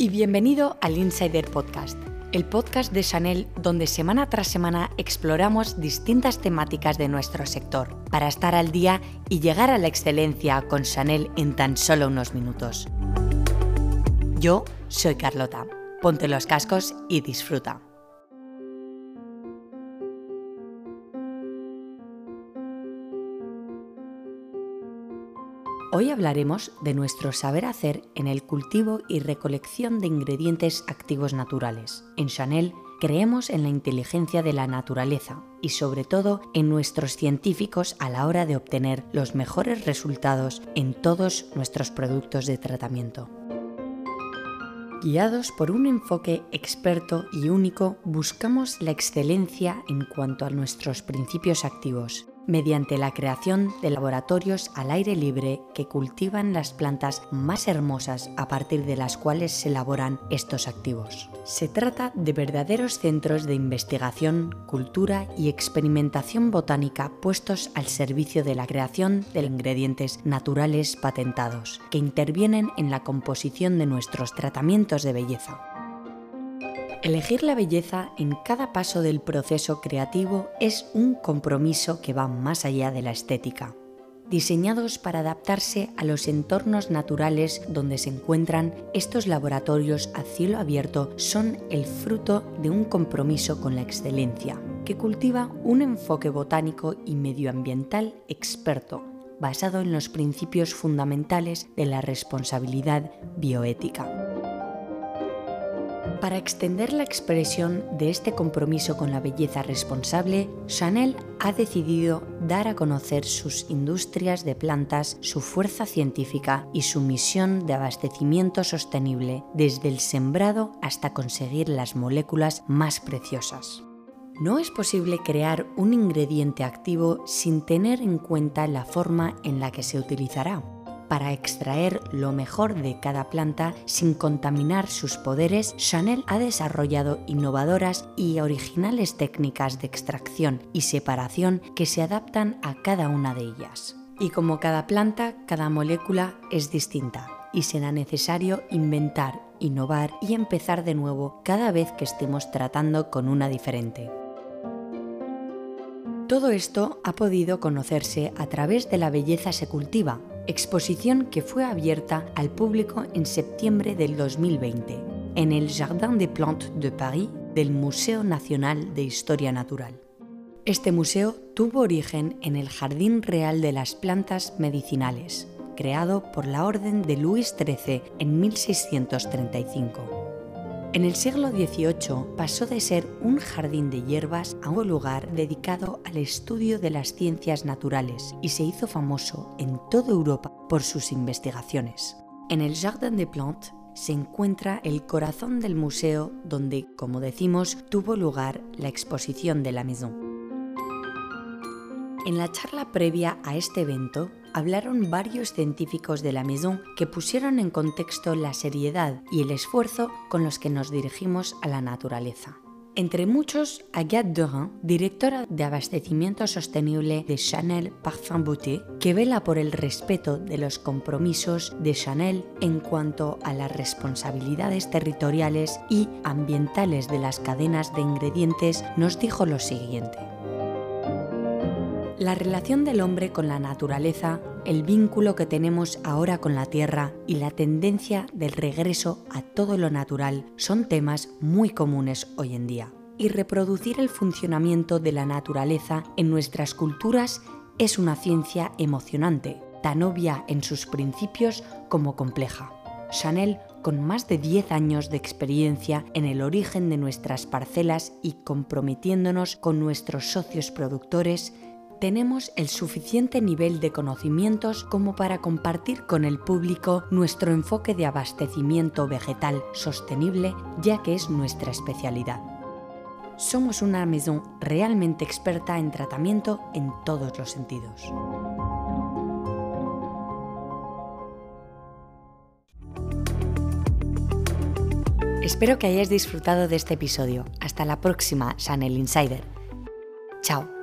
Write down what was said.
y bienvenido al Insider Podcast, el podcast de Chanel donde semana tras semana exploramos distintas temáticas de nuestro sector para estar al día y llegar a la excelencia con Chanel en tan solo unos minutos. Yo soy Carlota. Ponte los cascos y disfruta. Hoy hablaremos de nuestro saber hacer en el cultivo y recolección de ingredientes activos naturales. En Chanel creemos en la inteligencia de la naturaleza y sobre todo en nuestros científicos a la hora de obtener los mejores resultados en todos nuestros productos de tratamiento. Guiados por un enfoque experto y único, buscamos la excelencia en cuanto a nuestros principios activos mediante la creación de laboratorios al aire libre que cultivan las plantas más hermosas a partir de las cuales se elaboran estos activos. Se trata de verdaderos centros de investigación, cultura y experimentación botánica puestos al servicio de la creación de ingredientes naturales patentados, que intervienen en la composición de nuestros tratamientos de belleza. Elegir la belleza en cada paso del proceso creativo es un compromiso que va más allá de la estética. Diseñados para adaptarse a los entornos naturales donde se encuentran, estos laboratorios a cielo abierto son el fruto de un compromiso con la excelencia, que cultiva un enfoque botánico y medioambiental experto, basado en los principios fundamentales de la responsabilidad bioética. Para extender la expresión de este compromiso con la belleza responsable, Chanel ha decidido dar a conocer sus industrias de plantas, su fuerza científica y su misión de abastecimiento sostenible desde el sembrado hasta conseguir las moléculas más preciosas. No es posible crear un ingrediente activo sin tener en cuenta la forma en la que se utilizará para extraer lo mejor de cada planta sin contaminar sus poderes, Chanel ha desarrollado innovadoras y originales técnicas de extracción y separación que se adaptan a cada una de ellas. Y como cada planta, cada molécula es distinta y será necesario inventar, innovar y empezar de nuevo cada vez que estemos tratando con una diferente. Todo esto ha podido conocerse a través de la belleza se cultiva, exposición que fue abierta al público en septiembre del 2020 en el Jardin des Plantes de Paris del Museo Nacional de Historia Natural. Este museo tuvo origen en el Jardín Real de las Plantas Medicinales, creado por la Orden de Luis XIII en 1635. En el siglo XVIII pasó de ser un jardín de hierbas a un lugar dedicado al estudio de las ciencias naturales y se hizo famoso en toda Europa por sus investigaciones. En el Jardin des Plantes se encuentra el corazón del museo donde, como decimos, tuvo lugar la exposición de la Maison. En la charla previa a este evento, hablaron varios científicos de la Maison que pusieron en contexto la seriedad y el esfuerzo con los que nos dirigimos a la naturaleza. Entre muchos, Agathe Dorin, directora de abastecimiento sostenible de Chanel Parfum Beauté, que vela por el respeto de los compromisos de Chanel en cuanto a las responsabilidades territoriales y ambientales de las cadenas de ingredientes, nos dijo lo siguiente. La relación del hombre con la naturaleza, el vínculo que tenemos ahora con la tierra y la tendencia del regreso a todo lo natural son temas muy comunes hoy en día. Y reproducir el funcionamiento de la naturaleza en nuestras culturas es una ciencia emocionante, tan obvia en sus principios como compleja. Chanel, con más de 10 años de experiencia en el origen de nuestras parcelas y comprometiéndonos con nuestros socios productores, tenemos el suficiente nivel de conocimientos como para compartir con el público nuestro enfoque de abastecimiento vegetal sostenible, ya que es nuestra especialidad. Somos una maison realmente experta en tratamiento en todos los sentidos. Espero que hayáis disfrutado de este episodio. Hasta la próxima, Chanel Insider. Chao.